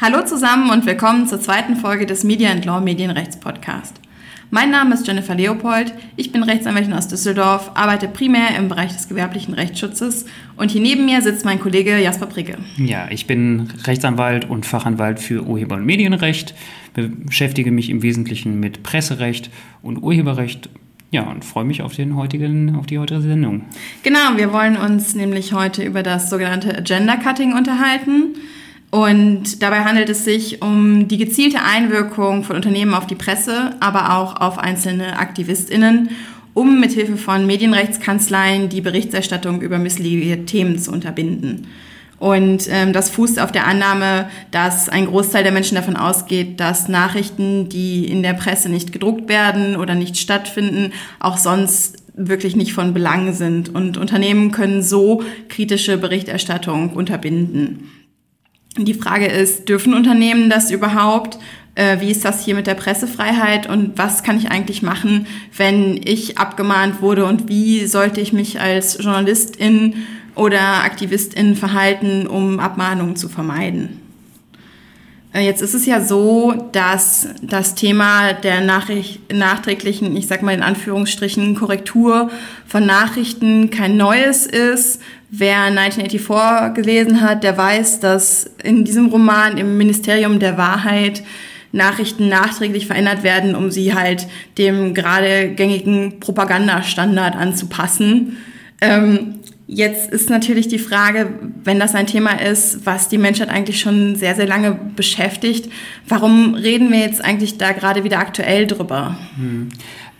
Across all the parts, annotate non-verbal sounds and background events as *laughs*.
Hallo zusammen und willkommen zur zweiten Folge des Media and Law Medienrechts Podcast. Mein Name ist Jennifer Leopold, ich bin Rechtsanwältin aus Düsseldorf, arbeite primär im Bereich des gewerblichen Rechtsschutzes und hier neben mir sitzt mein Kollege Jasper Pricke. Ja, ich bin Rechtsanwalt und Fachanwalt für Urheber- und Medienrecht, beschäftige mich im Wesentlichen mit Presserecht und Urheberrecht ja, und freue mich auf, den heutigen, auf die heutige Sendung. Genau, wir wollen uns nämlich heute über das sogenannte Agenda Cutting unterhalten. Und dabei handelt es sich um die gezielte Einwirkung von Unternehmen auf die Presse, aber auch auf einzelne AktivistInnen, um mithilfe von Medienrechtskanzleien die Berichterstattung über missliebige Themen zu unterbinden. Und ähm, das fußt auf der Annahme, dass ein Großteil der Menschen davon ausgeht, dass Nachrichten, die in der Presse nicht gedruckt werden oder nicht stattfinden, auch sonst wirklich nicht von Belang sind. Und Unternehmen können so kritische Berichterstattung unterbinden. Die Frage ist, dürfen Unternehmen das überhaupt? Äh, wie ist das hier mit der Pressefreiheit und was kann ich eigentlich machen, wenn ich abgemahnt wurde und wie sollte ich mich als Journalistin oder Aktivistin verhalten, um Abmahnungen zu vermeiden? Äh, jetzt ist es ja so, dass das Thema der Nachricht, nachträglichen, ich sag mal in Anführungsstrichen, Korrektur von Nachrichten kein neues ist. Wer 1984 gelesen hat, der weiß, dass in diesem Roman im Ministerium der Wahrheit Nachrichten nachträglich verändert werden, um sie halt dem gerade gängigen Propagandastandard anzupassen. Ähm, Jetzt ist natürlich die Frage, wenn das ein Thema ist, was die Menschheit eigentlich schon sehr, sehr lange beschäftigt, warum reden wir jetzt eigentlich da gerade wieder aktuell drüber? Hm.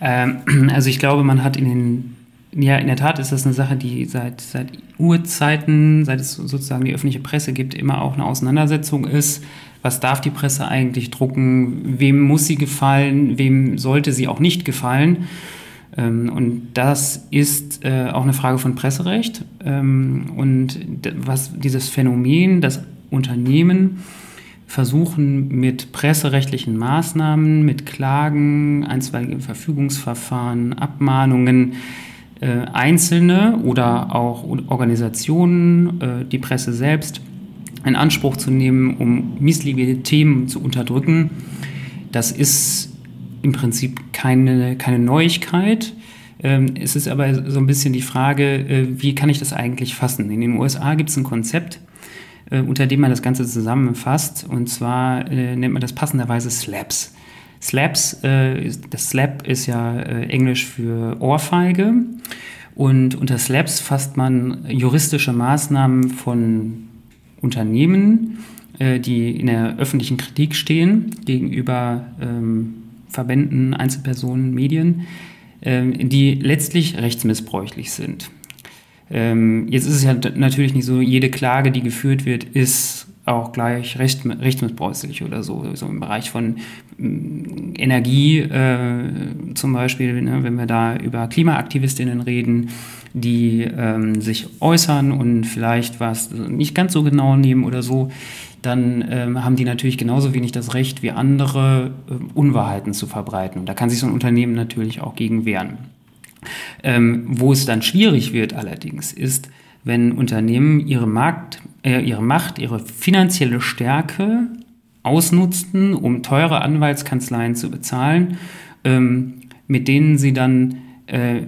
Ähm, *clears throat* also ich glaube, man hat in den, ja, in der Tat ist das eine Sache, die seit, seit Urzeiten, seit es sozusagen die öffentliche Presse gibt, immer auch eine Auseinandersetzung ist. Was darf die Presse eigentlich drucken? Wem muss sie gefallen? Wem sollte sie auch nicht gefallen? Ähm, und das ist äh, auch eine Frage von Presserecht. Ähm, und was dieses Phänomen, das Unternehmen versuchen mit presserechtlichen Maßnahmen, mit Klagen, einstweiligen Verfügungsverfahren, Abmahnungen, Einzelne oder auch Organisationen, äh, die Presse selbst, in Anspruch zu nehmen, um missliebige Themen zu unterdrücken. Das ist im Prinzip keine, keine Neuigkeit. Ähm, es ist aber so ein bisschen die Frage, äh, wie kann ich das eigentlich fassen? In den USA gibt es ein Konzept, äh, unter dem man das Ganze zusammenfasst. Und zwar äh, nennt man das passenderweise Slaps. Slaps, äh, das Slap ist ja äh, Englisch für Ohrfeige. Und unter Slaps fasst man juristische Maßnahmen von Unternehmen, äh, die in der öffentlichen Kritik stehen gegenüber ähm, Verbänden, Einzelpersonen, Medien, ähm, die letztlich rechtsmissbräuchlich sind. Ähm, jetzt ist es ja natürlich nicht so, jede Klage, die geführt wird, ist auch gleich recht, rechtsmissbräuchlich oder so. So im Bereich von mm, Energie äh, zum Beispiel, ne, wenn wir da über Klimaaktivistinnen reden, die ähm, sich äußern und vielleicht was nicht ganz so genau nehmen oder so, dann ähm, haben die natürlich genauso wenig das Recht wie andere, äh, Unwahrheiten zu verbreiten. Da kann sich so ein Unternehmen natürlich auch gegen wehren. Ähm, wo es dann schwierig wird allerdings, ist, wenn Unternehmen ihre, Markt, äh, ihre Macht, ihre finanzielle Stärke ausnutzten, um teure Anwaltskanzleien zu bezahlen, ähm, mit denen sie dann äh,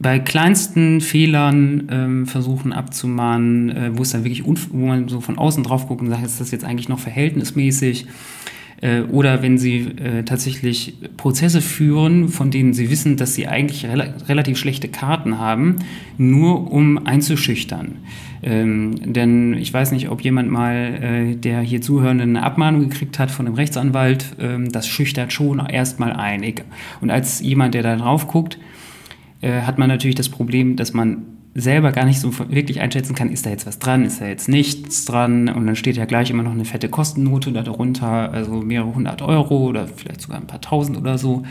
bei kleinsten Fehlern ähm, versuchen abzumahnen, äh, wo es dann wirklich, wo man so von außen drauf guckt und sagt, ist das jetzt eigentlich noch verhältnismäßig? Äh, oder wenn sie äh, tatsächlich Prozesse führen, von denen sie wissen, dass sie eigentlich rel relativ schlechte Karten haben, nur um einzuschüchtern. Ähm, denn ich weiß nicht, ob jemand mal, äh, der hier zuhörende, eine Abmahnung gekriegt hat von einem Rechtsanwalt, ähm, das schüchtert schon erstmal ein. Und als jemand, der da drauf guckt, äh, hat man natürlich das Problem, dass man selber gar nicht so wirklich einschätzen kann, ist da jetzt was dran, ist da jetzt nichts dran und dann steht ja gleich immer noch eine fette Kostennote darunter, also mehrere hundert Euro oder vielleicht sogar ein paar tausend oder so.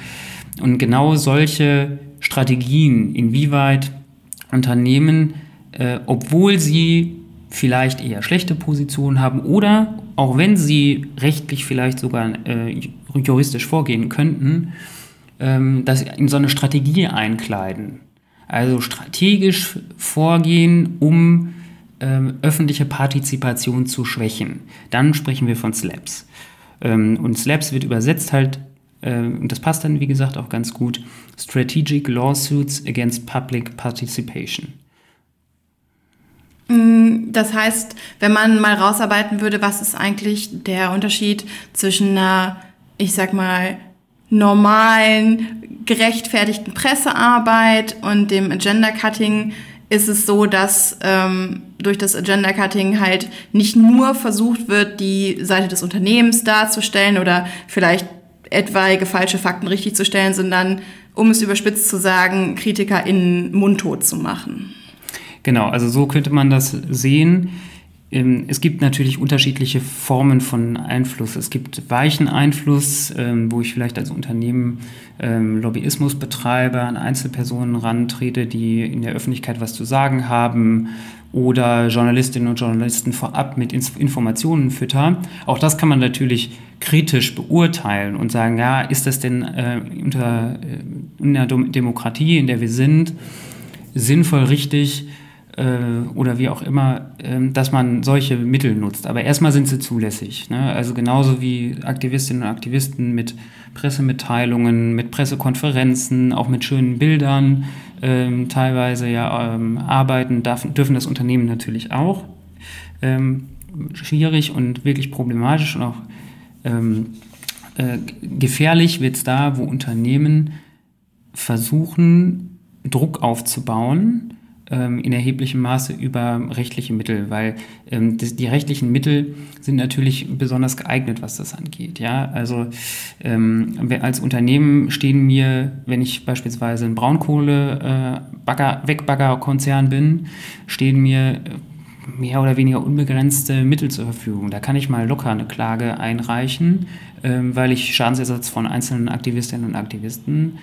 Und genau solche Strategien, inwieweit Unternehmen, äh, obwohl sie vielleicht eher schlechte Positionen haben oder auch wenn sie rechtlich vielleicht sogar äh, juristisch vorgehen könnten, ähm, das in so eine Strategie einkleiden. Also strategisch vorgehen, um ähm, öffentliche Partizipation zu schwächen. Dann sprechen wir von SLAPS. Ähm, und SLAPS wird übersetzt halt, äh, und das passt dann wie gesagt auch ganz gut, Strategic Lawsuits Against Public Participation. Mm, das heißt, wenn man mal rausarbeiten würde, was ist eigentlich der Unterschied zwischen einer, ich sag mal, normalen, gerechtfertigten Pressearbeit und dem Agenda-Cutting, ist es so, dass ähm, durch das Agenda Cutting halt nicht nur versucht wird, die Seite des Unternehmens darzustellen oder vielleicht etwaige falsche Fakten richtig zu stellen, sondern, um es überspitzt zu sagen, Kritiker in mundtot zu machen. Genau, also so könnte man das sehen. Ähm, es gibt natürlich unterschiedliche Formen von Einfluss. Es gibt weichen Einfluss, ähm, wo ich vielleicht als Unternehmen ähm, Lobbyismus betreibe, an Einzelpersonen rantrete, die in der Öffentlichkeit was zu sagen haben oder Journalistinnen und Journalisten vorab mit Informationen fütter. Auch das kann man natürlich kritisch beurteilen und sagen, ja, ist das denn äh, unter äh, in der Demokratie, in der wir sind, sinnvoll, richtig, oder wie auch immer, äh, dass man solche Mittel nutzt. Aber erstmal sind sie zulässig. Ne? Also genauso wie Aktivistinnen und Aktivisten mit Pressemitteilungen, mit Pressekonferenzen, auch mit schönen Bildern ähm, teilweise ja ähm, arbeiten, darf, dürfen das Unternehmen natürlich auch. Ähm, schwierig und wirklich problematisch und auch ähm, äh, gefährlich wird es da, wo Unternehmen versuchen, Druck aufzubauen, ähm, in erheblichem Maße über rechtliche Mittel, weil ähm, die, rechtlichen Mittel sind natürlich besonders geeignet, was das angeht. Ja, also ähm, als Unternehmen stehen mir, wenn ich beispielsweise ein Braunkohle-Wegbagger-Konzern äh, bin, stehen mir äh, mehr oder weniger unbegrenzte Mittel zur Verfügung. Da kann ich mal locker eine Klage einreichen, ähm, weil ich Schadensersatz von einzelnen Aktivistinnen und Aktivisten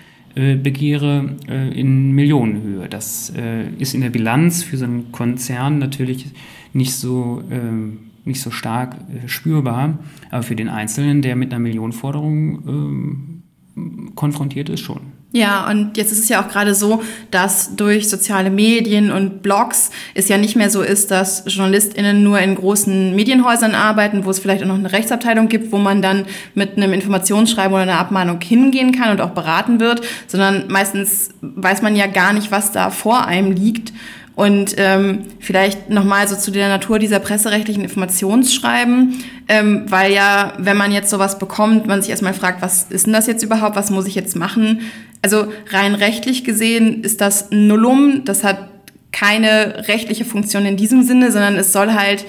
begehre äh, in Millionenhöhe. Das äh, ist in der Bilanz für so einen Konzern natürlich nicht so, ähm, nicht so stark spürbar, aber für den Einzelnen, der mit einer Millionenforderung ähm, konfrontiert ist, schon. Ja, und jetzt ist es ja auch gerade so, dass durch soziale Medien und Blogs es ja nicht mehr so ist, dass JournalistInnen nur in großen Medienhäusern arbeiten, wo es vielleicht auch noch eine Rechtsabteilung gibt, wo man dann mit einem Informationsschreiben oder einer Abmahnung hingehen kann und auch beraten wird, sondern meistens weiß man ja gar nicht, was da vor einem liegt. Und ähm, vielleicht nochmal so zu der Natur dieser presserechtlichen Informationsschreiben, ähm, weil ja, wenn man jetzt sowas bekommt, man sich erstmal fragt, was ist denn das jetzt überhaupt, was muss ich jetzt machen? Also rein rechtlich gesehen ist das Nullum, das hat keine rechtliche Funktion in diesem Sinne, sondern es soll halt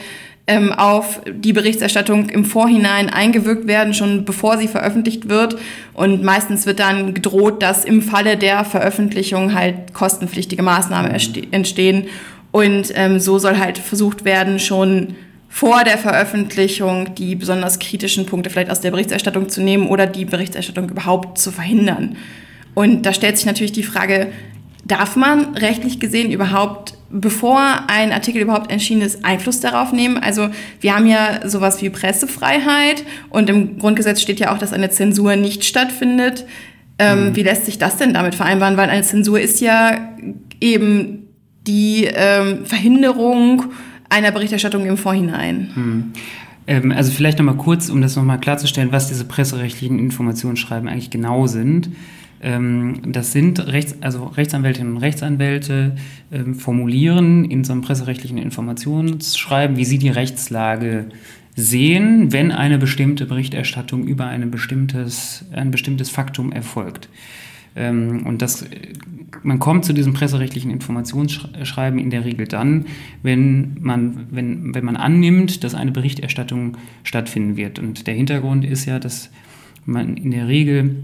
ähm, auf die Berichterstattung im Vorhinein eingewirkt werden, schon bevor sie veröffentlicht wird. Und meistens wird dann gedroht, dass im Falle der Veröffentlichung halt kostenpflichtige Maßnahmen entstehen. Und ähm, so soll halt versucht werden, schon vor der Veröffentlichung die besonders kritischen Punkte vielleicht aus der Berichterstattung zu nehmen oder die Berichterstattung überhaupt zu verhindern. Und da stellt sich natürlich die Frage, darf man rechtlich gesehen überhaupt bevor ein Artikel überhaupt erschienen ist, Einfluss darauf nehmen. Also wir haben ja sowas wie Pressefreiheit und im Grundgesetz steht ja auch, dass eine Zensur nicht stattfindet. Ähm, mhm. Wie lässt sich das denn damit vereinbaren? Weil eine Zensur ist ja eben die ähm, Verhinderung einer Berichterstattung im Vorhinein. Mhm. Also vielleicht nochmal kurz, um das nochmal klarzustellen, was diese presserechtlichen Informationsschreiben eigentlich genau sind. Ähm, das sind Rechts, also Rechtsanwältinnen und Rechtsanwälte ähm, formulieren in so einem presserechtlichen Informationsschreiben, wie sie die Rechtslage sehen, wenn eine bestimmte Berichterstattung über eine bestimmtes, ein bestimmtes Faktum erfolgt. Ähm, und das, man kommt zu diesem presserechtlichen Informationsschreiben in der Regel dann, wenn man, wenn, wenn man annimmt, dass eine Berichterstattung stattfinden wird. Und der Hintergrund ist ja, dass man in der Regel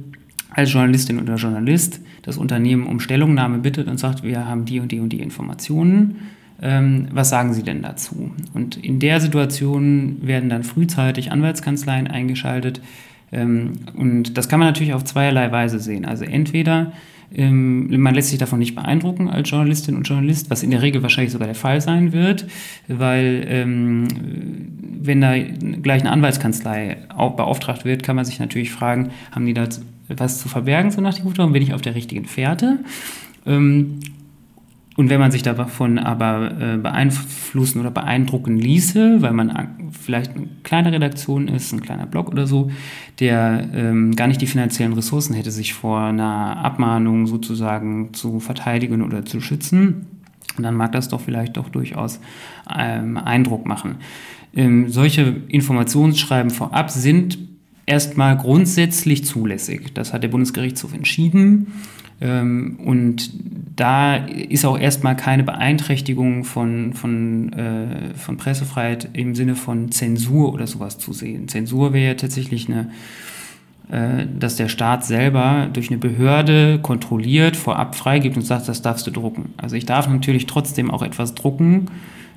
als Journalistin oder Journalist das Unternehmen um Stellungnahme bittet und sagt, wir haben die und die und die Informationen. Ähm, was sagen Sie denn dazu? Und in der Situation werden dann frühzeitig Anwaltskanzleien eingeschaltet. Ähm, und das kann man natürlich auf zweierlei Weise sehen. Also entweder ähm, man lässt sich davon nicht beeindrucken als Journalistin und Journalist, was in der Regel wahrscheinlich sogar der Fall sein wird, weil ähm, wenn da gleich eine Anwaltskanzlei beauftragt wird, kann man sich natürlich fragen, haben die da was zu verbergen, so nach dem Motto, bin ich auf der richtigen Fährte? Ähm, und wenn man sich davon aber äh, beeinflussen oder beeindrucken ließe, weil man vielleicht eine kleine Redaktion ist, ein kleiner Blog oder so, der ähm, gar nicht die finanziellen Ressourcen hätte, sich vor einer Abmahnung sozusagen zu verteidigen oder zu schützen, dann mag das doch vielleicht doch durchaus ähm, Eindruck machen. Ähm, solche Informationsschreiben vorab sind erstmal grundsätzlich zulässig. Das hat der Bundesgerichtshof entschieden. Ähm, und da ist auch erstmal keine Beeinträchtigung von, von, äh, von Pressefreiheit im Sinne von Zensur oder sowas zu sehen. Zensur wäre ja tatsächlich eine, äh, dass der Staat selber durch eine Behörde kontrolliert, vorab freigibt und sagt, das darfst du drucken. Also ich darf natürlich trotzdem auch etwas drucken,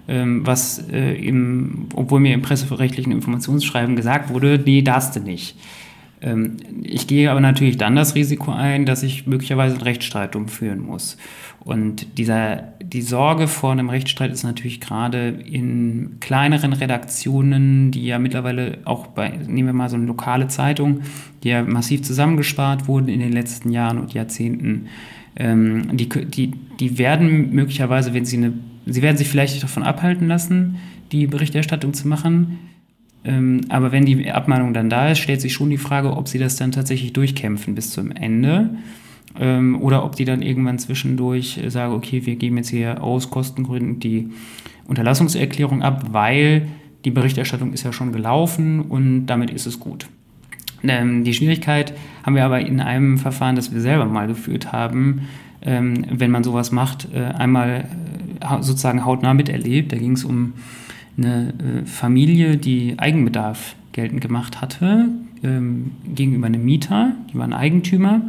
was äh, im, obwohl mir im presserechtlichen Informationsschreiben gesagt wurde, nee, darfst du nicht. Ähm, ich gehe aber natürlich dann das Risiko ein, dass ich möglicherweise einen Rechtsstreit umführen muss. Und dieser, die Sorge vor einem Rechtsstreit ist natürlich gerade in kleineren Redaktionen, die ja mittlerweile auch bei, nehmen wir mal so eine lokale Zeitung, die ja massiv zusammengespart wurden in den letzten Jahren und Jahrzehnten. Ähm, die, die, die werden möglicherweise, wenn sie eine, sie werden sich vielleicht davon abhalten lassen, die Berichterstattung zu machen, ähm, aber wenn die Abmahnung dann da ist, stellt sich schon die Frage, ob sie das dann tatsächlich durchkämpfen bis zum Ende. Ähm, oder ob die dann irgendwann zwischendurch sagen, okay, wir geben jetzt hier aus Kostengründen die Unterlassungserklärung ab, weil die Berichterstattung ist ja schon gelaufen und damit ist es gut. Ähm, die Schwierigkeit haben wir aber in einem Verfahren, das wir selber mal geführt haben, wenn man sowas macht, äh, einmal äh, sozusagen hautnah miterlebt. Da ging es um eine äh, Familie, die Eigenbedarf geltend gemacht hatte, ähm, gegenüber einem Mieter, die waren Eigentümer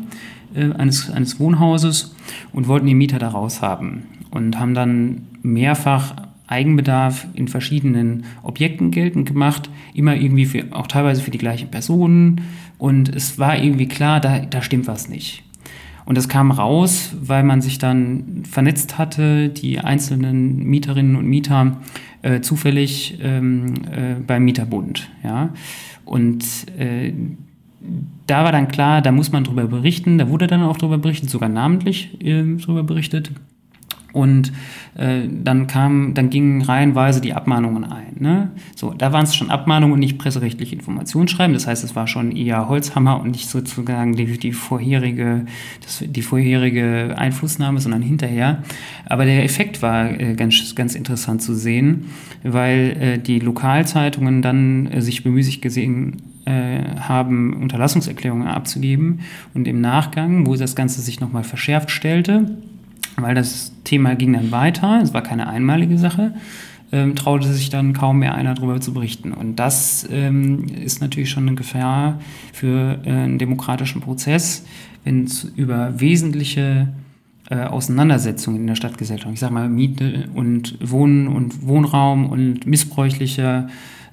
äh, eines, eines Wohnhauses und wollten den Mieter da raus haben und haben dann mehrfach Eigenbedarf in verschiedenen Objekten geltend gemacht, immer irgendwie für, auch teilweise für die gleichen Personen und es war irgendwie klar, da, da stimmt was nicht. Und das kam raus, weil man sich dann vernetzt hatte, die einzelnen Mieterinnen und Mieter äh, zufällig ähm, äh, beim Mieterbund. Ja? Und äh, da war dann klar, da muss man drüber berichten. Da wurde dann auch drüber berichtet, sogar namentlich äh, drüber berichtet. Und äh, dann kam, dann gingen reihenweise die Abmahnungen ein. Ne? So, da waren es schon Abmahnungen und nicht presserechtliche Informationsschreiben. Das heißt, es war schon eher Holzhammer und nicht sozusagen die, die vorherige, das, die vorherige Einflussnahme, sondern hinterher. Aber der Effekt war äh, ganz, ganz interessant zu sehen, weil äh, die Lokalzeitungen dann äh, sich bemüßigt gesehen äh, haben, Unterlassungserklärungen abzugeben und im Nachgang, wo das Ganze sich nochmal verschärft stellte, weil das Thema ging dann weiter, es war keine einmalige Sache, ähm, traute sich dann kaum mehr einer darüber zu berichten. Und das ähm, ist natürlich schon eine Gefahr für äh, einen demokratischen Prozess, wenn es über wesentliche äh, Auseinandersetzungen in der Stadtgesellschaft, ich sage mal Miete und Wohnen und Wohnraum und missbräuchliche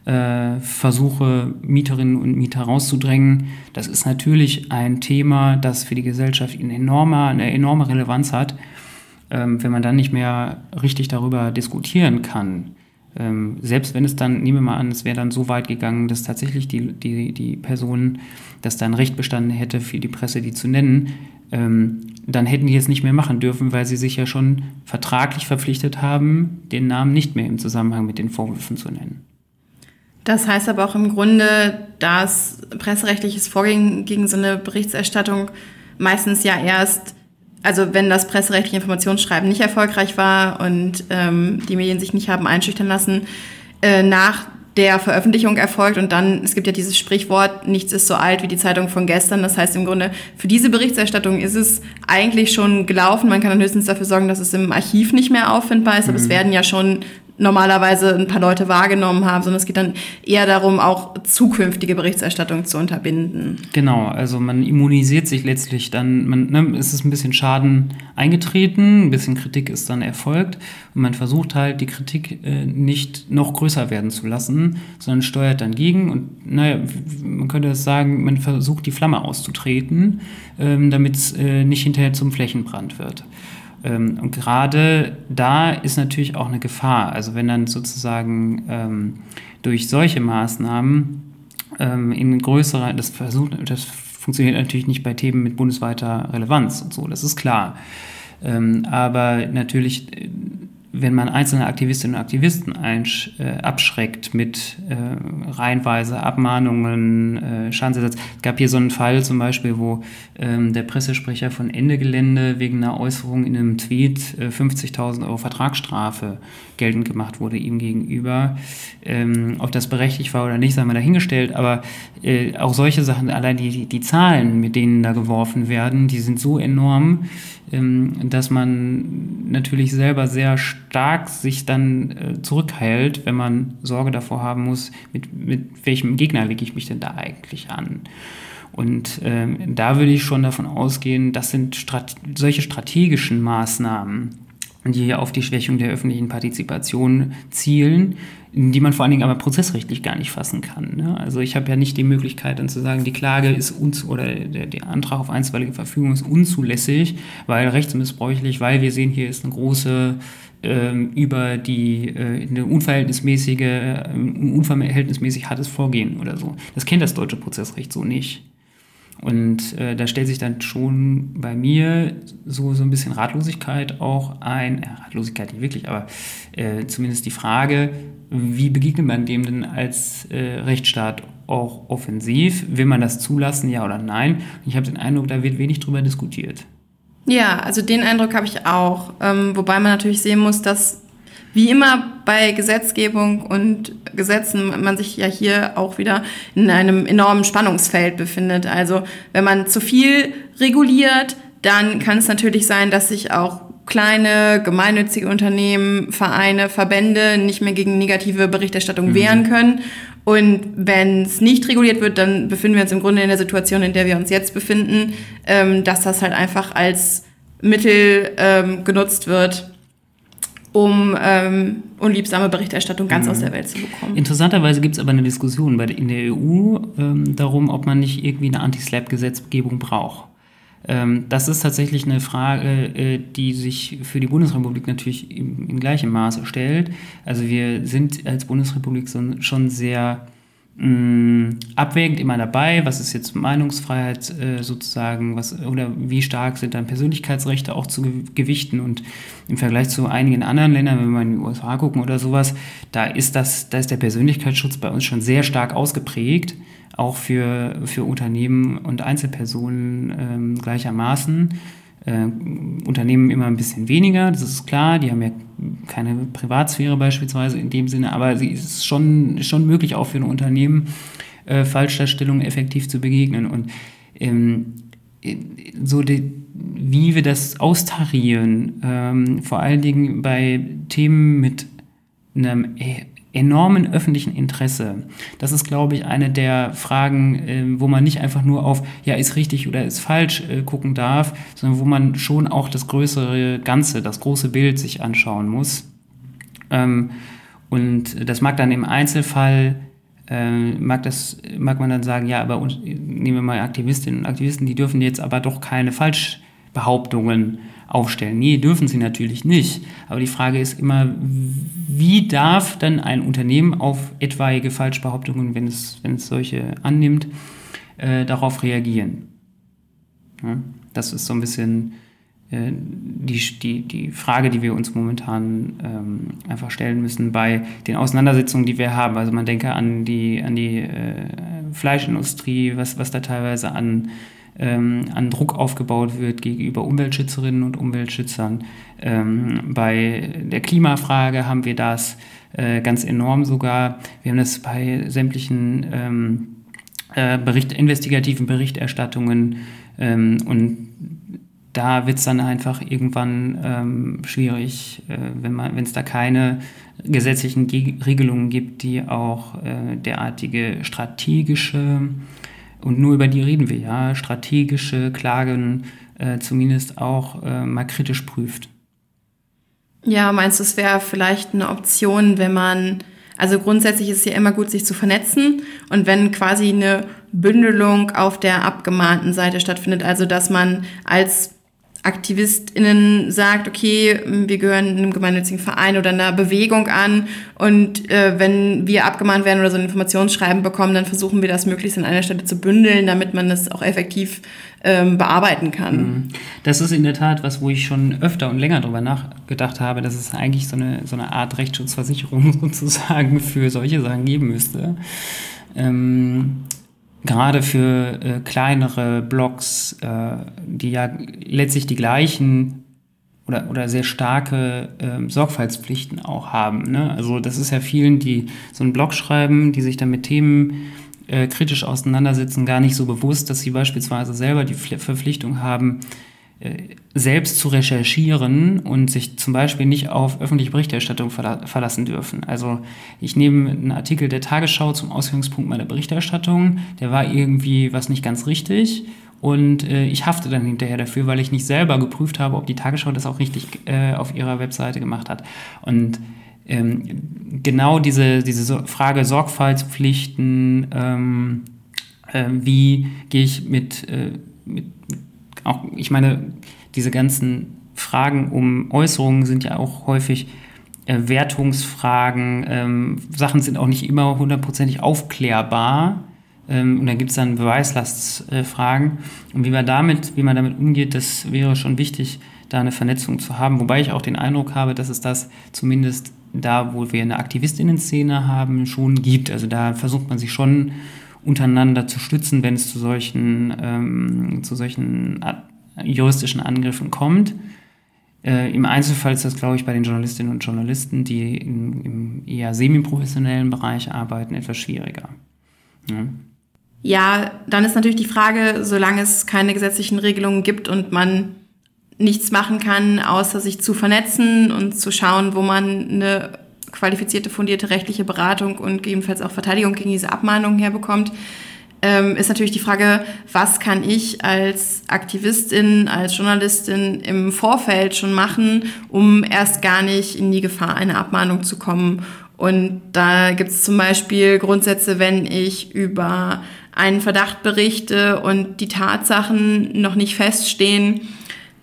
äh, Versuche, Mieterinnen und Mieter rauszudrängen. Das ist natürlich ein Thema, das für die Gesellschaft in enormer, eine enorme Relevanz hat ähm, wenn man dann nicht mehr richtig darüber diskutieren kann, ähm, selbst wenn es dann, nehmen wir mal an, es wäre dann so weit gegangen, dass tatsächlich die, die, die Person, das dann Recht bestanden hätte, für die Presse die zu nennen, ähm, dann hätten die es nicht mehr machen dürfen, weil sie sich ja schon vertraglich verpflichtet haben, den Namen nicht mehr im Zusammenhang mit den Vorwürfen zu nennen. Das heißt aber auch im Grunde, dass presserechtliches Vorgehen gegen so eine Berichterstattung meistens ja erst also wenn das presserechtliche Informationsschreiben nicht erfolgreich war und ähm, die Medien sich nicht haben einschüchtern lassen, äh, nach der Veröffentlichung erfolgt und dann, es gibt ja dieses Sprichwort, nichts ist so alt wie die Zeitung von gestern. Das heißt im Grunde, für diese Berichterstattung ist es eigentlich schon gelaufen. Man kann dann höchstens dafür sorgen, dass es im Archiv nicht mehr auffindbar ist, aber mhm. es werden ja schon normalerweise ein paar Leute wahrgenommen haben, sondern es geht dann eher darum, auch zukünftige Berichterstattung zu unterbinden. Genau, also man immunisiert sich letztlich dann, man, ne, es ist ein bisschen Schaden eingetreten, ein bisschen Kritik ist dann erfolgt und man versucht halt, die Kritik äh, nicht noch größer werden zu lassen, sondern steuert dann gegen und naja, man könnte das sagen, man versucht die Flamme auszutreten, ähm, damit es äh, nicht hinterher zum Flächenbrand wird. Ähm, und gerade da ist natürlich auch eine Gefahr. Also wenn dann sozusagen ähm, durch solche Maßnahmen ähm, in größerer, das versucht, das funktioniert natürlich nicht bei Themen mit bundesweiter Relevanz und so, das ist klar. Ähm, aber natürlich wenn man einzelne Aktivistinnen und Aktivisten äh, abschreckt mit äh, reihenweise Abmahnungen, äh, Schadensersatz. Es gab hier so einen Fall zum Beispiel, wo ähm, der Pressesprecher von Ende Gelände wegen einer Äußerung in einem Tweet äh, 50.000 Euro Vertragsstrafe geltend gemacht wurde ihm gegenüber. Ähm, ob das berechtigt war oder nicht, sei mal dahingestellt, aber äh, auch solche Sachen, allein die, die, Zahlen, mit denen da geworfen werden, die sind so enorm, dass man natürlich selber sehr stark sich dann äh, zurückhält, wenn man Sorge davor haben muss, mit, mit welchem Gegner lege ich mich denn da eigentlich an. Und ähm, da würde ich schon davon ausgehen, das sind Strat solche strategischen Maßnahmen, die auf die Schwächung der öffentlichen Partizipation zielen, die man vor allen Dingen aber prozessrechtlich gar nicht fassen kann. Ne? Also ich habe ja nicht die Möglichkeit dann zu sagen, die Klage ist uns oder der, der, Antrag auf einstweilige Verfügung ist unzulässig, weil rechtsmissbräuchlich, weil wir sehen, hier ist eine große ähm, über die äh, eine unverhältnismäßige, äh, unverhältnismäßig hartes Vorgehen oder so. Das kennt das deutsche Prozessrecht so nicht. Und äh, da stellt sich dann schon bei mir so, so ein bisschen Ratlosigkeit auch ein, äh, Ratlosigkeit nicht wirklich, aber äh, zumindest die Frage, wie begegnet man dem denn als äh, Rechtsstaat auch offensiv? Will man das zulassen, ja oder nein? Ich habe den Eindruck, da wird wenig drüber diskutiert. Ja, also den Eindruck habe ich auch. Ähm, wobei man natürlich sehen muss, dass wie immer bei Gesetzgebung und Gesetzen man sich ja hier auch wieder in einem enormen Spannungsfeld befindet. Also wenn man zu viel reguliert, dann kann es natürlich sein, dass sich auch kleine gemeinnützige Unternehmen, Vereine, Verbände nicht mehr gegen negative Berichterstattung mhm. wehren können. Und wenn es nicht reguliert wird, dann befinden wir uns im Grunde in der Situation, in der wir uns jetzt befinden, ähm, dass das halt einfach als Mittel ähm, genutzt wird, um ähm, unliebsame Berichterstattung ganz mhm. aus der Welt zu bekommen. Interessanterweise gibt es aber eine Diskussion bei, in der EU ähm, darum, ob man nicht irgendwie eine Anti-Slap-Gesetzgebung braucht. Ähm, das ist tatsächlich eine Frage, äh, die sich für die Bundesrepublik natürlich im, in gleichem Maße stellt. Also wir sind als Bundesrepublik so, schon sehr mm, abwägend immer dabei, was ist jetzt Meinungsfreiheit äh, sozusagen, was oder wie stark sind dann Persönlichkeitsrechte auch zu gewichten und im Vergleich zu einigen anderen Ländern, wenn wir in die USA gucken oder sowas, da ist das, da ist der Persönlichkeitsschutz bei uns schon sehr stark ausgeprägt, auch für, für Unternehmen und Einzelpersonen ähm, gleichermaßen. Äh, Unternehmen immer ein bisschen weniger, das ist klar, die haben ja keine Privatsphäre beispielsweise in dem Sinne, aber sie ist schon, schon möglich, auch für ein Unternehmen äh, Falschdarstellungen effektiv zu begegnen. Und ähm, so die, wie wir das austarieren, ähm, vor allen Dingen bei Themen mit einem äh, enormen öffentlichen Interesse. Das ist, glaube ich, eine der Fragen, äh, wo man nicht einfach nur auf, ja, ist richtig oder ist falsch äh, gucken darf, sondern wo man schon auch das größere Ganze, das große Bild sich anschauen muss. Ähm, und das mag dann im Einzelfall äh, mag, das, mag man dann sagen, ja, aber nehmen wir mal Aktivistinnen und Aktivisten, die dürfen jetzt aber doch keine Falschbehauptungen aufstellen. Nee, dürfen sie natürlich nicht. Aber die Frage ist immer, wie darf dann ein Unternehmen auf etwaige Falschbehauptungen, wenn es, wenn es solche annimmt, äh, darauf reagieren? Ja, das ist so ein bisschen äh, die, die, die Frage, die wir uns momentan ähm, einfach stellen müssen bei den Auseinandersetzungen, die wir haben. Also man denke an die, an die äh, Fleischindustrie, was, was da teilweise an ähm, an Druck aufgebaut wird gegenüber Umweltschützerinnen und Umweltschützern. Ähm, bei der Klimafrage haben wir das äh, ganz enorm sogar. Wir haben das bei sämtlichen ähm, äh, Bericht, investigativen Berichterstattungen ähm, und da wird es dann einfach irgendwann ähm, schwierig, äh, wenn es da keine gesetzlichen Ge Regelungen gibt, die auch äh, derartige strategische und nur über die reden wir ja, strategische Klagen äh, zumindest auch äh, mal kritisch prüft. Ja, meinst du, es wäre vielleicht eine Option, wenn man, also grundsätzlich ist es ja immer gut, sich zu vernetzen und wenn quasi eine Bündelung auf der abgemahnten Seite stattfindet, also dass man als AktivistInnen sagt, okay, wir gehören einem gemeinnützigen Verein oder einer Bewegung an und äh, wenn wir abgemahnt werden oder so ein Informationsschreiben bekommen, dann versuchen wir das möglichst an einer Stelle zu bündeln, damit man das auch effektiv ähm, bearbeiten kann. Mhm. Das ist in der Tat was, wo ich schon öfter und länger drüber nachgedacht habe, dass es eigentlich so eine, so eine Art Rechtsschutzversicherung *laughs* sozusagen für solche Sachen geben müsste. Ähm, gerade für äh, kleinere Blogs, äh, die ja letztlich die gleichen oder, oder sehr starke äh, Sorgfaltspflichten auch haben. Ne? Also das ist ja vielen, die so einen Blog schreiben, die sich dann mit Themen äh, kritisch auseinandersetzen, gar nicht so bewusst, dass sie beispielsweise selber die Verpflichtung haben, selbst zu recherchieren und sich zum Beispiel nicht auf öffentliche Berichterstattung verla verlassen dürfen. Also ich nehme einen Artikel der Tagesschau zum Ausgangspunkt meiner Berichterstattung, der war irgendwie was nicht ganz richtig und äh, ich hafte dann hinterher dafür, weil ich nicht selber geprüft habe, ob die Tagesschau das auch richtig äh, auf ihrer Webseite gemacht hat. Und ähm, genau diese, diese Frage Sorgfaltspflichten, ähm, äh, wie gehe ich mit, äh, mit, auch, ich meine, diese ganzen Fragen um Äußerungen sind ja auch häufig äh, Wertungsfragen. Ähm, Sachen sind auch nicht immer hundertprozentig aufklärbar. Ähm, und dann gibt es dann Beweislastsfragen. und wie man damit, wie man damit umgeht, das wäre schon wichtig, da eine Vernetzung zu haben. Wobei ich auch den Eindruck habe, dass es das zumindest da, wo wir eine Aktivistinnen-Szene haben, schon gibt. Also da versucht man sich schon untereinander zu stützen, wenn es zu solchen, ähm, zu solchen juristischen Angriffen kommt. Äh, Im Einzelfall ist das, glaube ich, bei den Journalistinnen und Journalisten, die in, im eher semi-professionellen Bereich arbeiten, etwas schwieriger. Ja. ja, dann ist natürlich die Frage, solange es keine gesetzlichen Regelungen gibt und man nichts machen kann, außer sich zu vernetzen und zu schauen, wo man eine qualifizierte, fundierte rechtliche Beratung und gegebenenfalls auch Verteidigung gegen diese Abmahnungen herbekommt, ähm, ist natürlich die Frage, was kann ich als Aktivistin, als Journalistin im Vorfeld schon machen, um erst gar nicht in die Gefahr einer Abmahnung zu kommen. Und da gibt es zum Beispiel Grundsätze, wenn ich über einen Verdacht berichte und die Tatsachen noch nicht feststehen,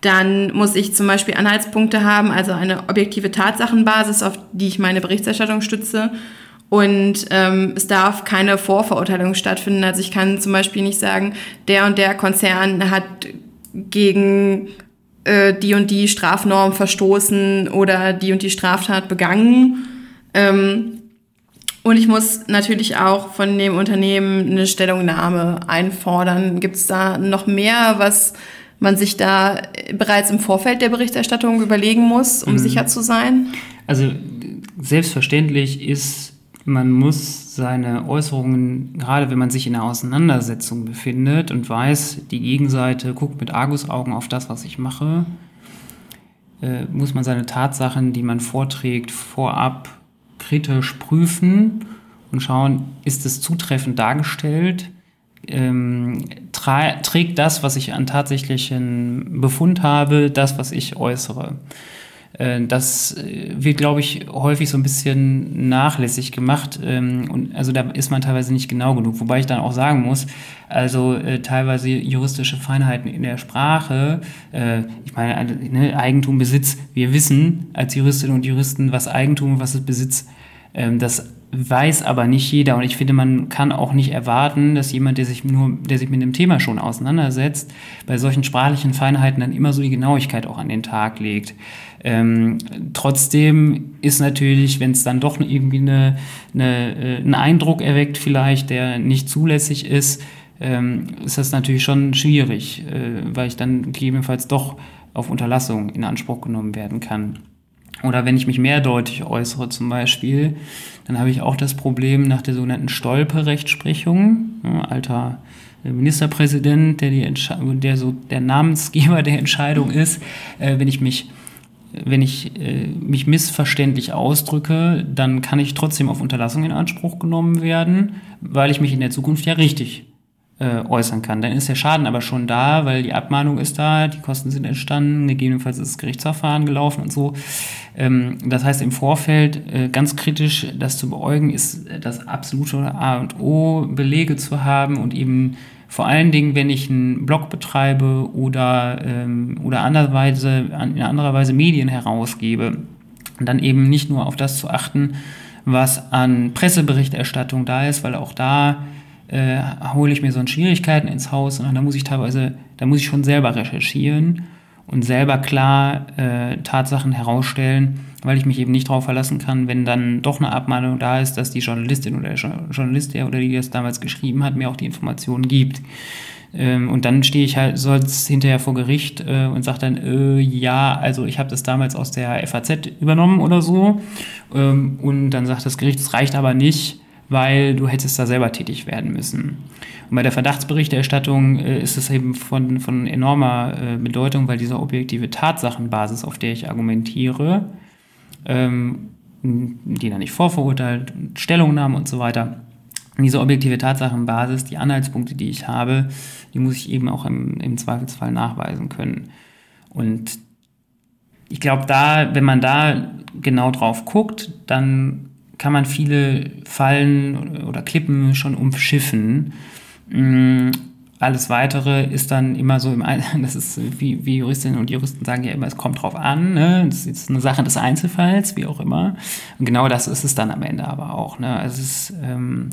dann muss ich zum Beispiel Anhaltspunkte haben, also eine objektive Tatsachenbasis, auf die ich meine Berichterstattung stütze. Und ähm, es darf keine Vorverurteilung stattfinden. Also ich kann zum Beispiel nicht sagen, der und der Konzern hat gegen äh, die und die Strafnorm verstoßen oder die und die Straftat begangen. Ähm, und ich muss natürlich auch von dem Unternehmen eine Stellungnahme einfordern. Gibt es da noch mehr, was man sich da bereits im Vorfeld der Berichterstattung überlegen muss, um mhm. sicher zu sein? Also selbstverständlich ist, man muss seine Äußerungen, gerade wenn man sich in einer Auseinandersetzung befindet und weiß, die Gegenseite guckt mit Argusaugen auf das, was ich mache, äh, muss man seine Tatsachen, die man vorträgt, vorab kritisch prüfen und schauen, ist es zutreffend dargestellt? Ähm, trägt das, was ich an tatsächlichen Befund habe, das, was ich äußere. Äh, das äh, wird, glaube ich, häufig so ein bisschen nachlässig gemacht. Ähm, und also da ist man teilweise nicht genau genug. Wobei ich dann auch sagen muss, also äh, teilweise juristische Feinheiten in der Sprache, ich meine, ne, Eigentum, Besitz, wir wissen als Juristinnen und Juristen, was Eigentum was ist Besitz. Ähm, das weiß aber nicht jeder. Und ich finde, man kann auch nicht erwarten, dass jemand, der sich nur, der sich mit dem Thema schon auseinandersetzt, bei solchen sprachlichen Feinheiten dann immer so die Genauigkeit auch an den Tag legt. Ähm, trotzdem ist natürlich, wenn es dann doch irgendwie eine, eine, äh, einen Eindruck erweckt, vielleicht, der nicht zulässig ist, ähm, ist das natürlich schon schwierig, äh, weil ich dann gegebenenfalls doch auf Unterlassung in Anspruch genommen werden kann. Oder wenn ich mich mehrdeutig äußere zum Beispiel, dann habe ich auch das Problem nach der sogenannten Stolpe-Rechtsprechung. Ja, alter Ministerpräsident, der, die der so der Namensgeber der Entscheidung ist, äh, wenn ich mich wenn ich äh, mich missverständlich ausdrücke, dann kann ich trotzdem auf Unterlassung in Anspruch genommen werden, weil ich mich in der Zukunft ja richtig äh, äußern kann. Dann ist der Schaden aber schon da, weil die Abmahnung ist da, die Kosten sind entstanden, gegebenenfalls ist das Gerichtsverfahren gelaufen und so. Ähm, das heißt, im Vorfeld äh, ganz kritisch das zu beäugen, ist das absolute A und O, Belege zu haben und eben vor allen Dingen, wenn ich einen Blog betreibe oder, ähm, oder andererweise, in anderer Weise Medien herausgebe, dann eben nicht nur auf das zu achten, was an Presseberichterstattung da ist, weil auch da äh, hole ich mir so Schwierigkeiten ins Haus und da muss ich teilweise, da muss ich schon selber recherchieren und selber klar äh, Tatsachen herausstellen, weil ich mich eben nicht darauf verlassen kann, wenn dann doch eine Abmahnung da ist, dass die Journalistin oder der Journalist, der oder die das damals geschrieben hat, mir auch die Informationen gibt. Ähm, und dann stehe ich halt, soll's hinterher vor Gericht äh, und sage dann, äh, ja, also ich habe das damals aus der FAZ übernommen oder so. Ähm, und dann sagt das Gericht, es reicht aber nicht, weil du hättest da selber tätig werden müssen. Und bei der Verdachtsberichterstattung äh, ist es eben von, von enormer äh, Bedeutung, weil diese objektive Tatsachenbasis, auf der ich argumentiere, ähm, die dann nicht vorverurteilt, Stellungnahmen und so weiter, diese objektive Tatsachenbasis, die Anhaltspunkte, die ich habe, die muss ich eben auch im, im Zweifelsfall nachweisen können. Und ich glaube, da, wenn man da genau drauf guckt, dann kann man viele Fallen oder Klippen schon umschiffen. Mm, alles weitere ist dann immer so im Ein *laughs* das ist wie, wie Juristinnen und Juristen sagen ja immer, es kommt drauf an, ne? Das ist eine Sache des Einzelfalls, wie auch immer. Und genau das ist es dann am Ende aber auch. Ne? Also es ist, ähm,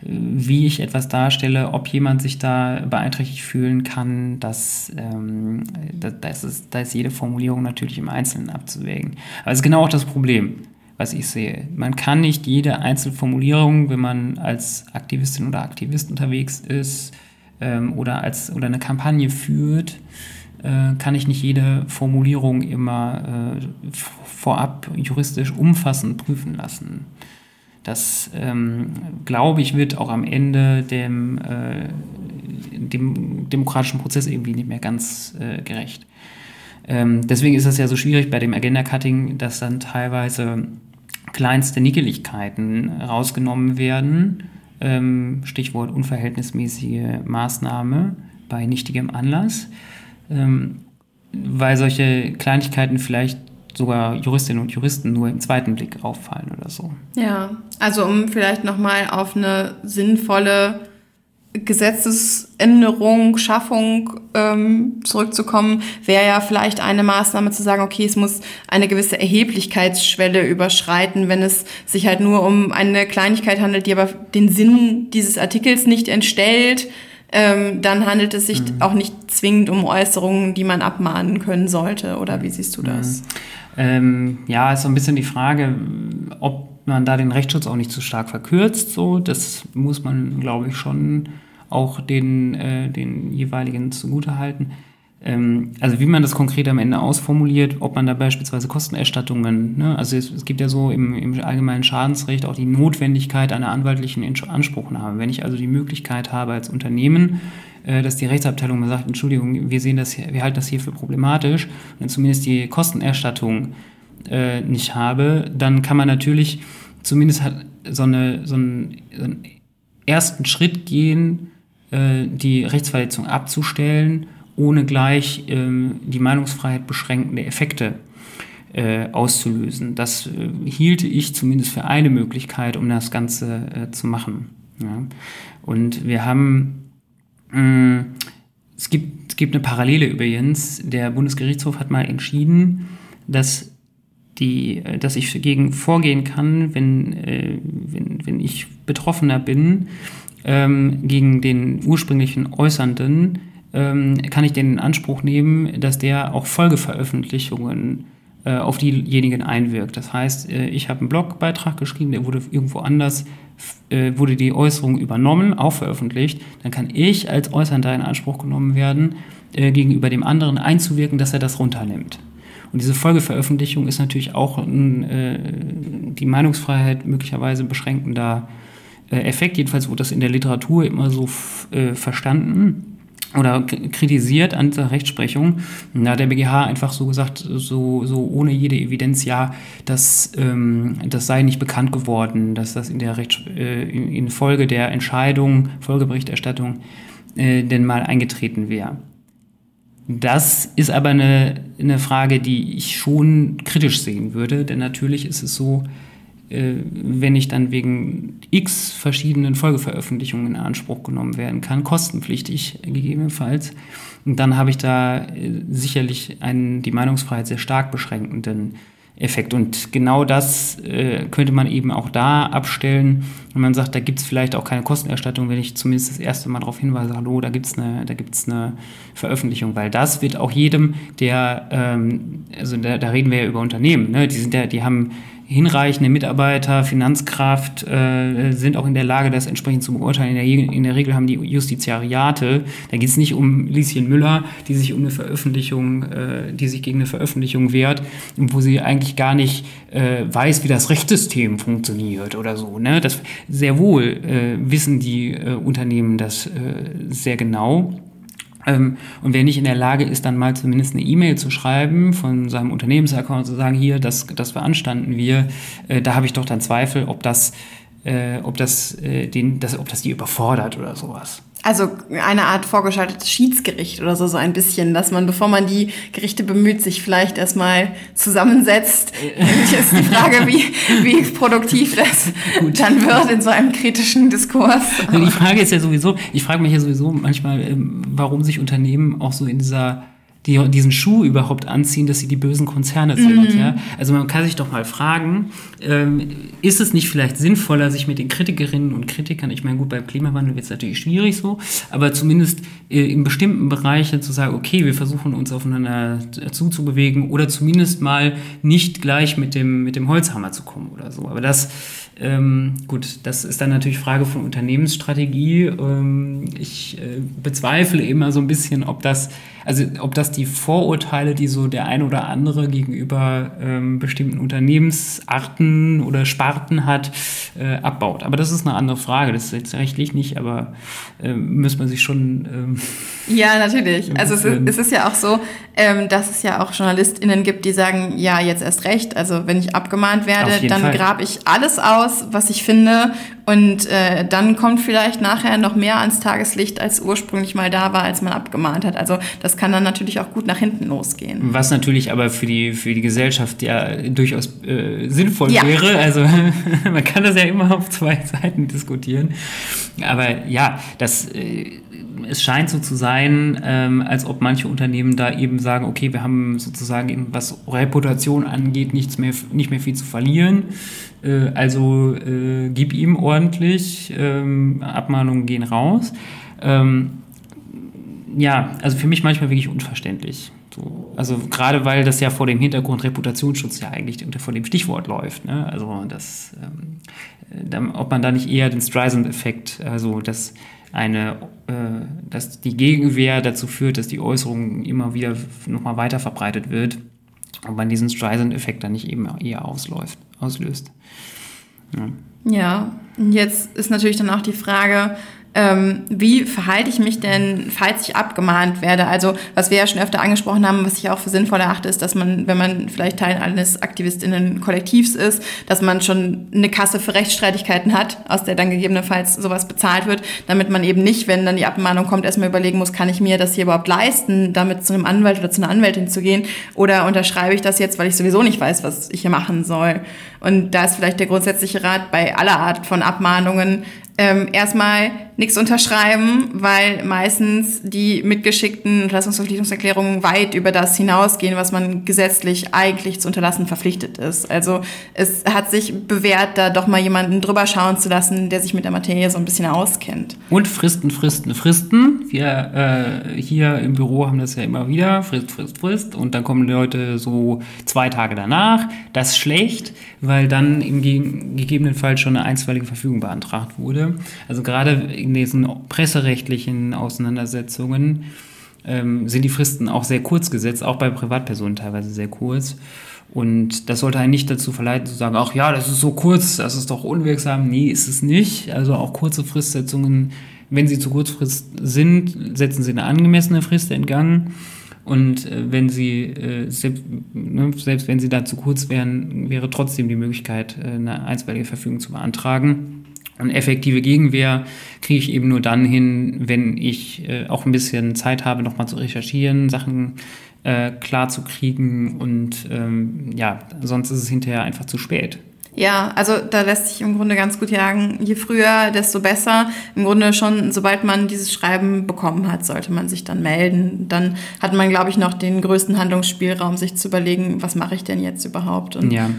wie ich etwas darstelle, ob jemand sich da beeinträchtigt fühlen kann, das, ähm, da, da, ist da ist jede Formulierung natürlich im Einzelnen abzuwägen. Aber es ist genau auch das Problem was ich sehe. Man kann nicht jede Einzelformulierung, wenn man als Aktivistin oder Aktivist unterwegs ist ähm, oder, als, oder eine Kampagne führt, äh, kann ich nicht jede Formulierung immer äh, vorab juristisch umfassend prüfen lassen. Das, ähm, glaube ich, wird auch am Ende dem, äh, dem demokratischen Prozess irgendwie nicht mehr ganz äh, gerecht. Ähm, deswegen ist es ja so schwierig bei dem Agenda-Cutting, dass dann teilweise kleinste Nickeligkeiten rausgenommen werden. Ähm, Stichwort unverhältnismäßige Maßnahme bei nichtigem Anlass, ähm, weil solche Kleinigkeiten vielleicht sogar Juristinnen und Juristen nur im zweiten Blick auffallen oder so. Ja, also um vielleicht nochmal auf eine sinnvolle Gesetzesänderung, Schaffung ähm, zurückzukommen, wäre ja vielleicht eine Maßnahme zu sagen, okay, es muss eine gewisse Erheblichkeitsschwelle überschreiten, wenn es sich halt nur um eine Kleinigkeit handelt, die aber den Sinn dieses Artikels nicht entstellt, ähm, dann handelt es sich mhm. auch nicht zwingend um Äußerungen, die man abmahnen können sollte. Oder wie siehst du das? Mhm. Ähm, ja, ist so ein bisschen die Frage, ob man da den Rechtsschutz auch nicht zu stark verkürzt. So, das muss man, glaube ich, schon auch den, äh, den jeweiligen zugutehalten. Ähm, also wie man das konkret am Ende ausformuliert, ob man da beispielsweise Kostenerstattungen, ne? also es, es, gibt ja so im, im, allgemeinen Schadensrecht auch die Notwendigkeit einer anwaltlichen Anspruchnahme. Wenn ich also die Möglichkeit habe als Unternehmen, äh, dass die Rechtsabteilung mir sagt, Entschuldigung, wir sehen das, wir halten das hier für problematisch, und zumindest die Kostenerstattung äh, nicht habe, dann kann man natürlich zumindest so, eine, so, einen, so einen ersten Schritt gehen, äh, die Rechtsverletzung abzustellen, ohne gleich ähm, die Meinungsfreiheit beschränkende Effekte äh, auszulösen. Das äh, hielte ich zumindest für eine Möglichkeit, um das Ganze äh, zu machen. Ja. Und wir haben, mh, es, gibt, es gibt eine Parallele übrigens, der Bundesgerichtshof hat mal entschieden, dass die, äh, dass ich dagegen vorgehen kann, wenn, äh, wenn, wenn ich Betroffener bin, ähm, gegen den ursprünglichen Äußernden, ähm, kann ich den in Anspruch nehmen, dass der auch Folgeveröffentlichungen äh, auf diejenigen einwirkt. Das heißt, äh, ich habe einen Blogbeitrag geschrieben, der wurde irgendwo anders, äh, wurde die Äußerung übernommen, auch veröffentlicht, dann kann ich als Äußernder in Anspruch genommen werden, äh, gegenüber dem anderen einzuwirken, dass er das runternimmt. Und diese Folgeveröffentlichung ist natürlich auch ein, äh, die Meinungsfreiheit möglicherweise beschränkender äh, Effekt. Jedenfalls wurde das in der Literatur immer so äh, verstanden oder kritisiert an der Rechtsprechung. Da hat der BGH einfach so gesagt, so, so ohne jede Evidenz, ja, das, ähm, das sei nicht bekannt geworden, dass das in der Rechts, äh, in, in Folge der Entscheidung, Folgeberichterstattung, äh, denn mal eingetreten wäre. Das ist aber eine, eine Frage, die ich schon kritisch sehen würde, denn natürlich ist es so, äh, wenn ich dann wegen x verschiedenen Folgeveröffentlichungen in Anspruch genommen werden kann, kostenpflichtig gegebenenfalls. Und dann habe ich da äh, sicherlich einen die Meinungsfreiheit sehr stark beschränkenden Effekt. Und genau das äh, könnte man eben auch da abstellen, wenn man sagt, da gibt es vielleicht auch keine Kostenerstattung, wenn ich zumindest das erste Mal darauf hinweise, hallo, da gibt es eine, eine Veröffentlichung, weil das wird auch jedem, der, ähm, also da, da reden wir ja über Unternehmen, ne? die sind ja, die haben hinreichende Mitarbeiter, Finanzkraft äh, sind auch in der Lage, das entsprechend zu beurteilen. In der, in der Regel haben die Justiziariate, da geht es nicht um Lieschen Müller, die sich um eine Veröffentlichung, äh, die sich gegen eine Veröffentlichung wehrt, wo sie eigentlich gar nicht äh, weiß, wie das Rechtssystem funktioniert oder so. Ne? Das sehr wohl äh, wissen die äh, Unternehmen das äh, sehr genau. Ähm, und wer nicht in der Lage ist, dann mal zumindest eine E-Mail zu schreiben von seinem Unternehmensaccount zu sagen, hier, das, das beanstanden wir, äh, da habe ich doch dann Zweifel, ob das, äh, ob das, äh, den, das, ob das die überfordert oder sowas. Also eine Art vorgeschaltetes Schiedsgericht oder so, so ein bisschen, dass man, bevor man die Gerichte bemüht, sich vielleicht erstmal zusammensetzt. Nämlich ist die Frage, wie, wie produktiv das Gut. dann wird in so einem kritischen Diskurs. Die Frage ist ja sowieso, ich frage mich ja sowieso manchmal, ähm, warum sich Unternehmen auch so in dieser die diesen Schuh überhaupt anziehen, dass sie die bösen Konzerne sind. Mhm. Ja? Also man kann sich doch mal fragen, ähm, ist es nicht vielleicht sinnvoller, sich mit den Kritikerinnen und Kritikern, ich meine, gut, beim Klimawandel wird es natürlich schwierig so, aber zumindest äh, in bestimmten Bereichen zu sagen, okay, wir versuchen uns aufeinander zuzubewegen oder zumindest mal nicht gleich mit dem, mit dem Holzhammer zu kommen oder so. Aber das, ähm, gut, das ist dann natürlich Frage von Unternehmensstrategie. Ähm, ich äh, bezweifle immer so ein bisschen, ob das also ob das die Vorurteile, die so der ein oder andere gegenüber ähm, bestimmten Unternehmensarten oder Sparten hat, äh, abbaut. Aber das ist eine andere Frage. Das ist jetzt rechtlich nicht, aber äh, muss man sich schon. Ähm, ja, natürlich. *laughs* Also es ist, es ist ja auch so, ähm, dass es ja auch JournalistInnen gibt, die sagen, ja, jetzt erst recht. Also wenn ich abgemahnt werde, dann grabe ich alles aus, was ich finde und äh, dann kommt vielleicht nachher noch mehr ans Tageslicht, als ursprünglich mal da war, als man abgemahnt hat. Also das kann dann natürlich auch gut nach hinten losgehen. Was natürlich aber für die, für die Gesellschaft ja durchaus äh, sinnvoll ja. wäre. Also *laughs* man kann das ja immer auf zwei *laughs* Seiten diskutieren. Aber ja, das... Äh, es scheint so zu sein, ähm, als ob manche Unternehmen da eben sagen, okay, wir haben sozusagen, was Reputation angeht, nichts mehr, nicht mehr viel zu verlieren. Äh, also äh, gib ihm ordentlich, ähm, Abmahnungen gehen raus. Ähm, ja, also für mich manchmal wirklich unverständlich. So, also gerade weil das ja vor dem Hintergrund Reputationsschutz ja eigentlich unter vor dem Stichwort läuft. Ne? Also das, ähm, dann, ob man da nicht eher den Streisand-Effekt, also dass eine, äh, dass die Gegenwehr dazu führt, dass die Äußerung immer wieder nochmal weiter verbreitet wird, ob man diesen Streisand-Effekt dann nicht eben eher ausläuft, auslöst. Ja. ja, und jetzt ist natürlich dann auch die Frage, ähm, wie verhalte ich mich denn, falls ich abgemahnt werde? Also, was wir ja schon öfter angesprochen haben, was ich auch für sinnvoll erachte, ist, dass man, wenn man vielleicht Teil eines AktivistInnen-Kollektivs ist, dass man schon eine Kasse für Rechtsstreitigkeiten hat, aus der dann gegebenenfalls sowas bezahlt wird, damit man eben nicht, wenn dann die Abmahnung kommt, erstmal überlegen muss, kann ich mir das hier überhaupt leisten, damit zu einem Anwalt oder zu einer Anwältin zu gehen? Oder unterschreibe ich das jetzt, weil ich sowieso nicht weiß, was ich hier machen soll? Und da ist vielleicht der grundsätzliche Rat bei aller Art von Abmahnungen, ähm, erstmal nichts unterschreiben, weil meistens die mitgeschickten Unterlassungsverpflichtungserklärungen weit über das hinausgehen, was man gesetzlich eigentlich zu unterlassen verpflichtet ist. Also es hat sich bewährt, da doch mal jemanden drüber schauen zu lassen, der sich mit der Materie so ein bisschen auskennt. Und Fristen, Fristen, Fristen. Wir äh, hier im Büro haben das ja immer wieder, Frist, Frist, Frist. Und dann kommen die Leute so zwei Tage danach. Das ist schlecht, weil dann im gegebenen Fall schon eine einstweilige Verfügung beantragt wurde. Also gerade in diesen presserechtlichen Auseinandersetzungen ähm, sind die Fristen auch sehr kurz gesetzt, auch bei Privatpersonen teilweise sehr kurz. Und das sollte einen nicht dazu verleiten zu sagen, ach ja, das ist so kurz, das ist doch unwirksam. Nee, ist es nicht. Also auch kurze Fristsetzungen, wenn sie zu kurzfrist sind, setzen sie eine angemessene Frist in Gang. Und äh, wenn sie, äh, selbst, ne, selbst wenn sie da zu kurz wären, wäre trotzdem die Möglichkeit, äh, eine einstweilige Verfügung zu beantragen. Und effektive Gegenwehr kriege ich eben nur dann hin, wenn ich äh, auch ein bisschen Zeit habe, nochmal zu recherchieren, Sachen äh, klar zu kriegen und ähm, ja, sonst ist es hinterher einfach zu spät. Ja, also da lässt sich im Grunde ganz gut sagen, je früher, desto besser. Im Grunde schon, sobald man dieses Schreiben bekommen hat, sollte man sich dann melden. Dann hat man, glaube ich, noch den größten Handlungsspielraum, sich zu überlegen, was mache ich denn jetzt überhaupt? Und ja.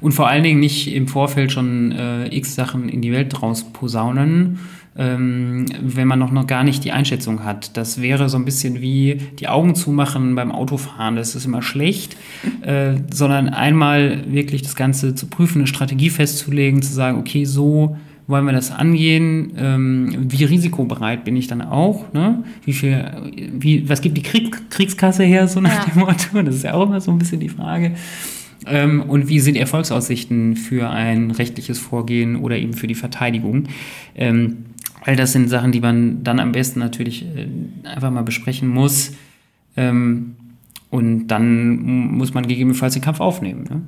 Und vor allen Dingen nicht im Vorfeld schon äh, x Sachen in die Welt rausposaunen, ähm, wenn man noch, noch gar nicht die Einschätzung hat. Das wäre so ein bisschen wie die Augen zumachen beim Autofahren. Das ist immer schlecht, äh, sondern einmal wirklich das Ganze zu prüfen, eine Strategie festzulegen, zu sagen, okay, so wollen wir das angehen? Ähm, wie risikobereit bin ich dann auch? Ne? Wie viel, wie, was gibt die Krieg, Kriegskasse her, so nach ja. dem Motto? Das ist ja auch immer so ein bisschen die Frage. Ähm, und wie sind Erfolgsaussichten für ein rechtliches Vorgehen oder eben für die Verteidigung? Ähm, all das sind Sachen, die man dann am besten natürlich äh, einfach mal besprechen muss. Ähm, und dann muss man gegebenenfalls den Kampf aufnehmen. Ne?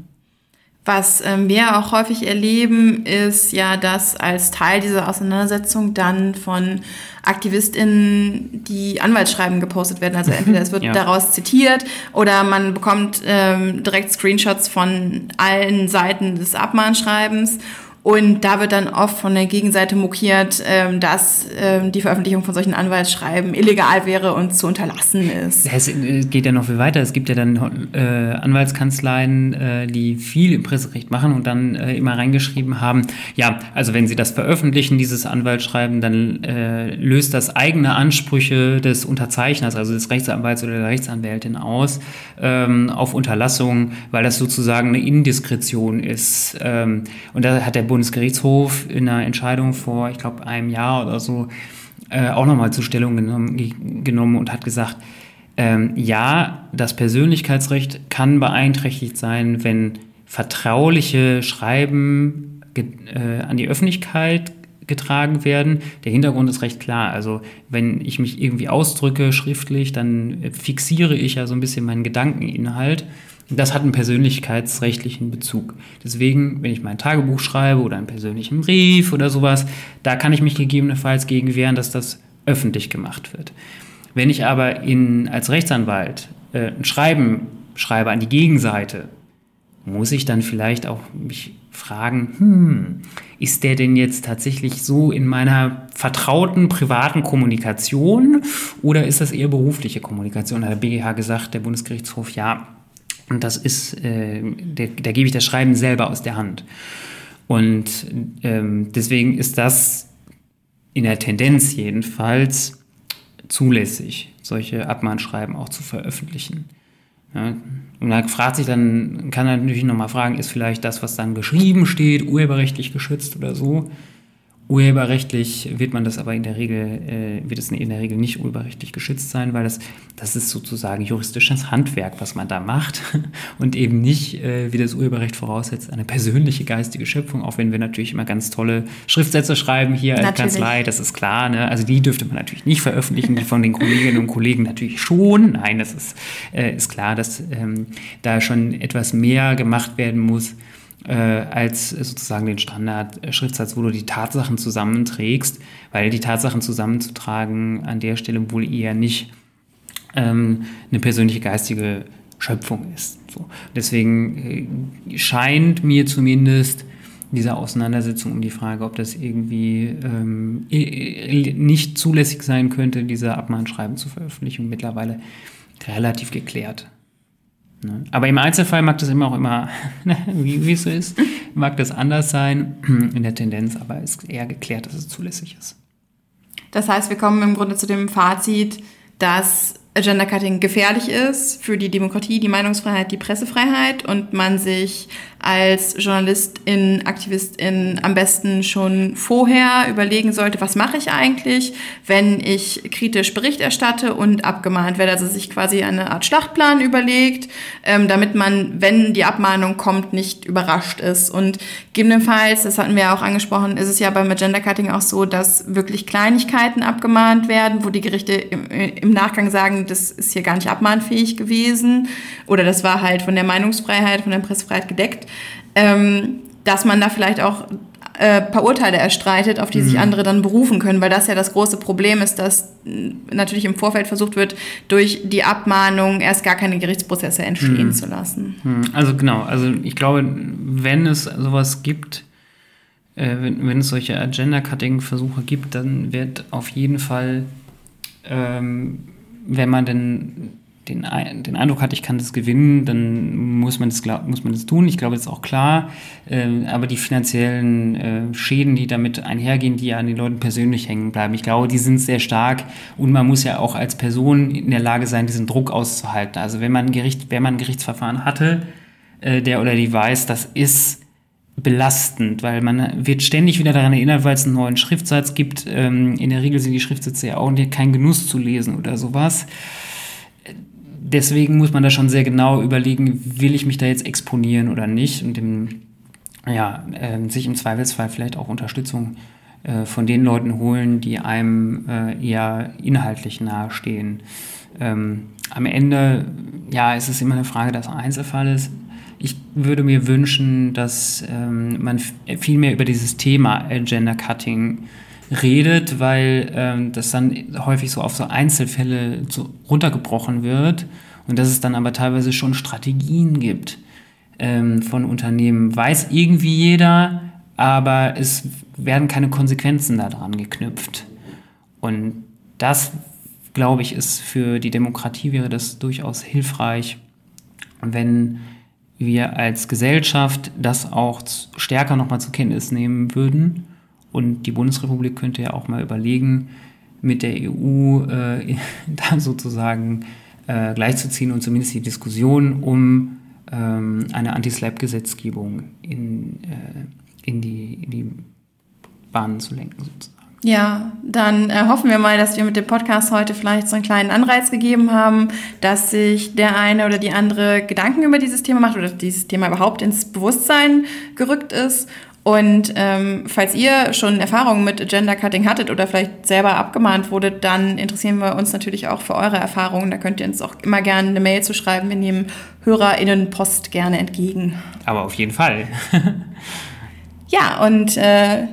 Was ähm, wir auch häufig erleben, ist ja, dass als Teil dieser Auseinandersetzung dann von AktivistInnen die Anwaltsschreiben gepostet werden. Also *laughs* entweder es wird ja. daraus zitiert oder man bekommt ähm, direkt Screenshots von allen Seiten des Abmahnschreibens und da wird dann oft von der Gegenseite mokiert, ähm, dass ähm, die Veröffentlichung von solchen Anwaltsschreiben illegal wäre und zu unterlassen ist. Es äh, geht ja noch viel weiter. Es gibt ja dann äh, Anwaltskanzleien, äh, die viel im Presserecht machen und dann immer reingeschrieben haben, ja, also wenn sie das veröffentlichen, dieses Anwaltsschreiben, dann löst das eigene Ansprüche des Unterzeichners, also des Rechtsanwalts oder der Rechtsanwältin aus, ähm, auf Unterlassung, weil das sozusagen eine Indiskretion ist. Und da hat der Bundesgerichtshof in einer Entscheidung vor, ich glaube, einem Jahr oder so äh, auch nochmal zur Stellung genommen, genommen und hat gesagt, ähm, ja, das Persönlichkeitsrecht kann beeinträchtigt sein, wenn vertrauliche Schreiben äh, an die Öffentlichkeit getragen werden. Der Hintergrund ist recht klar. Also wenn ich mich irgendwie ausdrücke schriftlich, dann fixiere ich ja so ein bisschen meinen Gedankeninhalt das hat einen persönlichkeitsrechtlichen Bezug. Deswegen, wenn ich mein Tagebuch schreibe oder einen persönlichen Brief oder sowas, da kann ich mich gegebenenfalls gegen wehren, dass das öffentlich gemacht wird. Wenn ich aber in, als Rechtsanwalt äh, ein Schreiben schreibe an die Gegenseite, muss ich dann vielleicht auch mich fragen, hm, ist der denn jetzt tatsächlich so in meiner vertrauten privaten Kommunikation oder ist das eher berufliche Kommunikation? Hat der BGH gesagt, der Bundesgerichtshof, ja, und das ist, äh, der, da gebe ich das Schreiben selber aus der Hand. Und ähm, deswegen ist das in der Tendenz jedenfalls zulässig, solche Abmahnschreiben auch zu veröffentlichen. Ja, und da fragt sich dann, kann er natürlich nochmal fragen, ist vielleicht das, was dann geschrieben steht, urheberrechtlich geschützt oder so? Urheberrechtlich wird man das aber in der Regel, äh, wird es in der Regel nicht urheberrechtlich geschützt sein, weil das, das ist sozusagen juristisches Handwerk, was man da macht *laughs* und eben nicht, äh, wie das Urheberrecht voraussetzt, eine persönliche geistige Schöpfung, auch wenn wir natürlich immer ganz tolle Schriftsätze schreiben hier als Kanzlei, das ist klar. Ne? Also die dürfte man natürlich nicht veröffentlichen, die von den Kolleginnen und Kollegen natürlich schon. Nein, das ist, äh, ist klar, dass ähm, da schon etwas mehr gemacht werden muss äh, als sozusagen den Standard-Schriftsatz, wo du die Tatsachen zusammenträgst, weil die Tatsachen zusammenzutragen an der Stelle wohl eher nicht ähm, eine persönliche geistige Schöpfung ist. So. Deswegen äh, scheint mir zumindest diese Auseinandersetzung um die Frage, ob das irgendwie ähm, nicht zulässig sein könnte, diese Abmahnschreiben zur Veröffentlichung mittlerweile relativ geklärt. Ne? Aber im Einzelfall mag das immer auch immer, *laughs* ne, wie, es so ist, mag das anders sein *clears throat* in der Tendenz, aber ist eher geklärt, dass es zulässig ist. Das heißt, wir kommen im Grunde zu dem Fazit, dass Agenda Cutting gefährlich ist für die Demokratie, die Meinungsfreiheit, die Pressefreiheit und man sich als Journalistin, Aktivistin am besten schon vorher überlegen sollte, was mache ich eigentlich, wenn ich kritisch Bericht erstatte und abgemahnt werde. Also sich quasi eine Art Schlachtplan überlegt, ähm, damit man, wenn die Abmahnung kommt, nicht überrascht ist. Und gegebenenfalls, das hatten wir auch angesprochen, ist es ja beim Agenda Cutting auch so, dass wirklich Kleinigkeiten abgemahnt werden, wo die Gerichte im, im Nachgang sagen, das ist hier gar nicht abmahnfähig gewesen oder das war halt von der Meinungsfreiheit, von der Pressefreiheit gedeckt ähm, dass man da vielleicht auch äh, paar Urteile erstreitet, auf die sich andere dann berufen können, weil das ja das große Problem ist, dass natürlich im Vorfeld versucht wird, durch die Abmahnung erst gar keine Gerichtsprozesse entstehen zu lassen. Hm, Also genau, also ich glaube, wenn es sowas gibt, äh, wenn, wenn es solche Agenda-Cutting-Versuche gibt, dann wird auf jeden Fall, ähm, wenn man denn den, den Eindruck hat, ich kann das gewinnen, dann muss man das, muss man das tun. Ich glaube, das ist auch klar. Ähm, aber die finanziellen äh, Schäden, die damit einhergehen, die ja an den Leuten persönlich hängen bleiben, ich glaube, die sind sehr stark. Und man muss ja auch als Person in der Lage sein, diesen Druck auszuhalten. Also wenn man ein, Gericht, wenn man ein Gerichtsverfahren hatte, äh, der oder die weiß, das ist belastend, weil man wird ständig wieder daran erinnert, weil es einen neuen Schriftsatz gibt. Ähm, in der Regel sind die Schriftsätze ja auch nicht- kein Genuss zu lesen oder sowas. Deswegen muss man da schon sehr genau überlegen, will ich mich da jetzt exponieren oder nicht und im, ja, äh, sich im Zweifelsfall vielleicht auch Unterstützung äh, von den Leuten holen, die einem äh, eher inhaltlich nahestehen. Ähm, am Ende, ja, ist es immer eine Frage des Einzelfalles. Ich würde mir wünschen, dass ähm, man viel mehr über dieses Thema Gender Cutting redet, weil ähm, das dann häufig so auf so Einzelfälle so runtergebrochen wird und dass es dann aber teilweise schon Strategien gibt ähm, von Unternehmen. Weiß irgendwie jeder, aber es werden keine Konsequenzen daran geknüpft. Und das, glaube ich, ist für die Demokratie wäre das durchaus hilfreich, wenn wir als Gesellschaft das auch stärker nochmal zur Kenntnis nehmen würden. Und die Bundesrepublik könnte ja auch mal überlegen, mit der EU äh, *laughs* da sozusagen äh, gleichzuziehen und zumindest die Diskussion um ähm, eine Anti-Slap-Gesetzgebung in, äh, in, die, in die Bahnen zu lenken, sozusagen. Ja, dann äh, hoffen wir mal, dass wir mit dem Podcast heute vielleicht so einen kleinen Anreiz gegeben haben, dass sich der eine oder die andere Gedanken über dieses Thema macht oder dieses Thema überhaupt ins Bewusstsein gerückt ist. Und ähm, falls ihr schon Erfahrungen mit Agenda Cutting hattet oder vielleicht selber abgemahnt wurdet, dann interessieren wir uns natürlich auch für eure Erfahrungen. Da könnt ihr uns auch immer gerne eine Mail zu schreiben. Wir nehmen HörerInnenpost gerne entgegen. Aber auf jeden Fall. *laughs* Ja, und äh,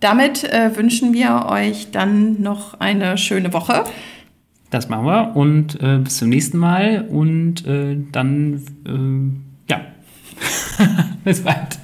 damit äh, wünschen wir euch dann noch eine schöne Woche. Das machen wir und äh, bis zum nächsten Mal und äh, dann, äh, ja, *laughs* bis bald.